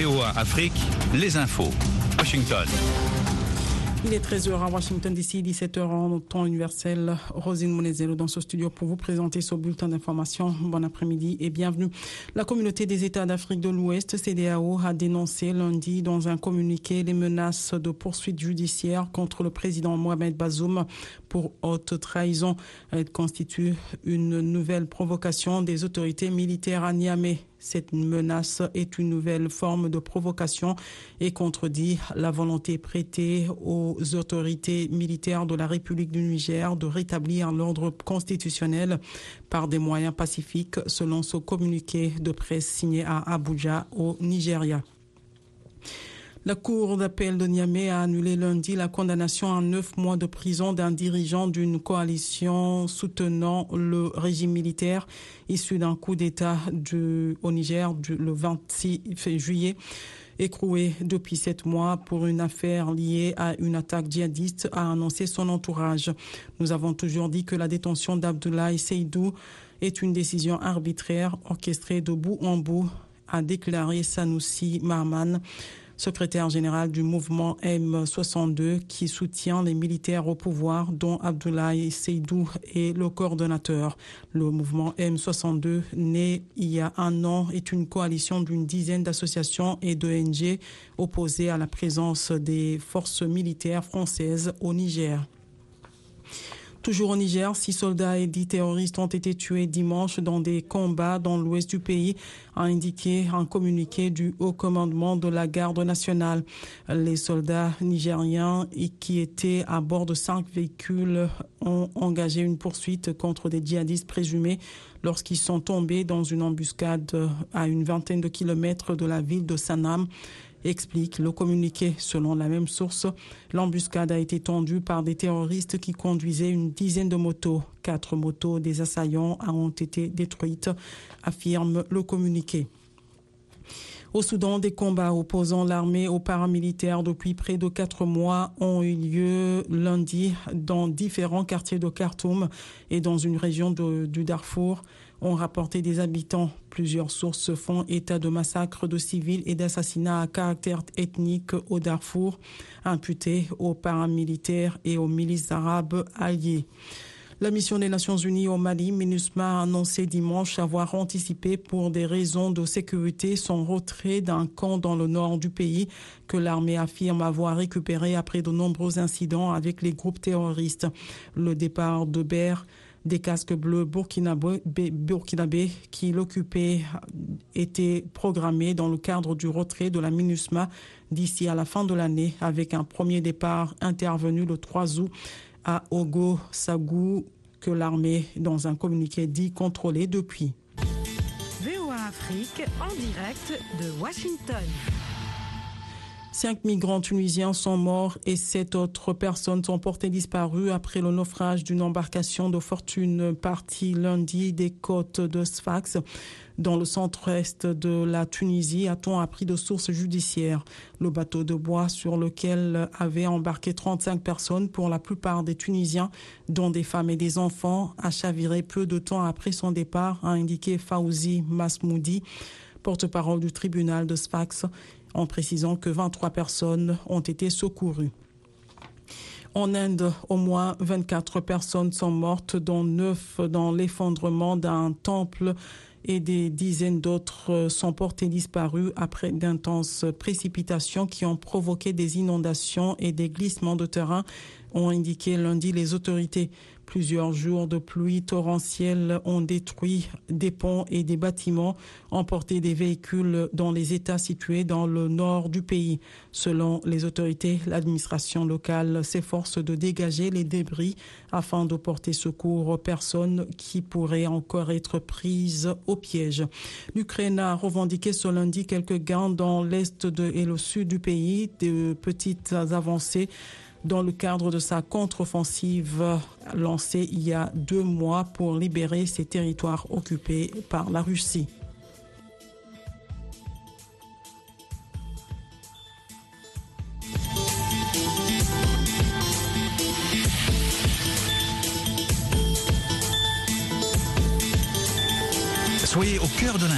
VOA Afrique, les infos. Washington. Il est 13h à Washington DC, 17h en temps universel. Rosine Monezelo dans ce studio pour vous présenter ce bulletin d'information. Bon après-midi et bienvenue. La communauté des États d'Afrique de l'Ouest, CDAO, a dénoncé lundi dans un communiqué les menaces de poursuites judiciaires contre le président Mohamed Bazoum pour haute trahison. Elle constitue une nouvelle provocation des autorités militaires à Niamey. Cette menace est une nouvelle forme de provocation et contredit la volonté prêtée aux autorités militaires de la République du Niger de rétablir l'ordre constitutionnel par des moyens pacifiques, selon ce communiqué de presse signé à Abuja, au Nigeria. La Cour d'appel de Niamey a annulé lundi la condamnation à neuf mois de prison d'un dirigeant d'une coalition soutenant le régime militaire issu d'un coup d'État au Niger le 26 juillet écroué depuis sept mois pour une affaire liée à une attaque djihadiste, a annoncé son entourage. Nous avons toujours dit que la détention d'Abdoulaye Seydou est une décision arbitraire orchestrée de bout en bout, a déclaré Sanoussi Marman secrétaire général du mouvement M62 qui soutient les militaires au pouvoir dont Abdoulaye Seydou est le coordonnateur. Le mouvement M62 né il y a un an est une coalition d'une dizaine d'associations et d'ONG opposées à la présence des forces militaires françaises au Niger. Toujours au Niger, six soldats et dix terroristes ont été tués dimanche dans des combats dans l'ouest du pays, a indiqué un communiqué du haut commandement de la garde nationale. Les soldats nigériens qui étaient à bord de cinq véhicules ont engagé une poursuite contre des djihadistes présumés lorsqu'ils sont tombés dans une embuscade à une vingtaine de kilomètres de la ville de Sanam explique le communiqué. Selon la même source, l'embuscade a été tendue par des terroristes qui conduisaient une dizaine de motos. Quatre motos des assaillants ont été détruites, affirme le communiqué. Au Soudan, des combats opposant l'armée aux paramilitaires depuis près de quatre mois ont eu lieu lundi dans différents quartiers de Khartoum et dans une région du Darfour ont rapporté des habitants. Plusieurs sources font état de massacres de civils et d'assassinats à caractère ethnique au Darfour, imputés aux paramilitaires et aux milices arabes alliées. La mission des Nations Unies au Mali, MINUSMA, a annoncé dimanche avoir anticipé pour des raisons de sécurité son retrait d'un camp dans le nord du pays que l'armée affirme avoir récupéré après de nombreux incidents avec les groupes terroristes. Le départ de Ber des casques bleus burkinabés qui l'occupaient étaient programmés dans le cadre du retrait de la MINUSMA d'ici à la fin de l'année avec un premier départ intervenu le 3 août à Ogo Sagou que l'armée, dans un communiqué, dit contrôler depuis. VOA Afrique en direct de Washington. Cinq migrants tunisiens sont morts et sept autres personnes sont portées disparues après le naufrage d'une embarcation de fortune partie lundi des côtes de Sfax dans le centre-est de la Tunisie, a-t-on appris de sources judiciaires. Le bateau de bois sur lequel avaient embarqué 35 personnes, pour la plupart des Tunisiens, dont des femmes et des enfants, a chaviré peu de temps après son départ, a indiqué Fauzi Masmoudi, porte-parole du tribunal de Sfax en précisant que 23 personnes ont été secourues. En Inde, au moins 24 personnes sont mortes, dont 9 dans l'effondrement d'un temple et des dizaines d'autres sont portées disparues après d'intenses précipitations qui ont provoqué des inondations et des glissements de terrain, ont indiqué lundi les autorités. Plusieurs jours de pluie torrentielle ont détruit des ponts et des bâtiments, emporté des véhicules dans les États situés dans le nord du pays. Selon les autorités, l'administration locale s'efforce de dégager les débris afin de porter secours aux personnes qui pourraient encore être prises au piège. L'Ukraine a revendiqué ce lundi quelques gains dans l'est et le sud du pays, de petites avancées dans le cadre de sa contre-offensive lancée il y a deux mois pour libérer ces territoires occupés par la Russie. Soyez au cœur de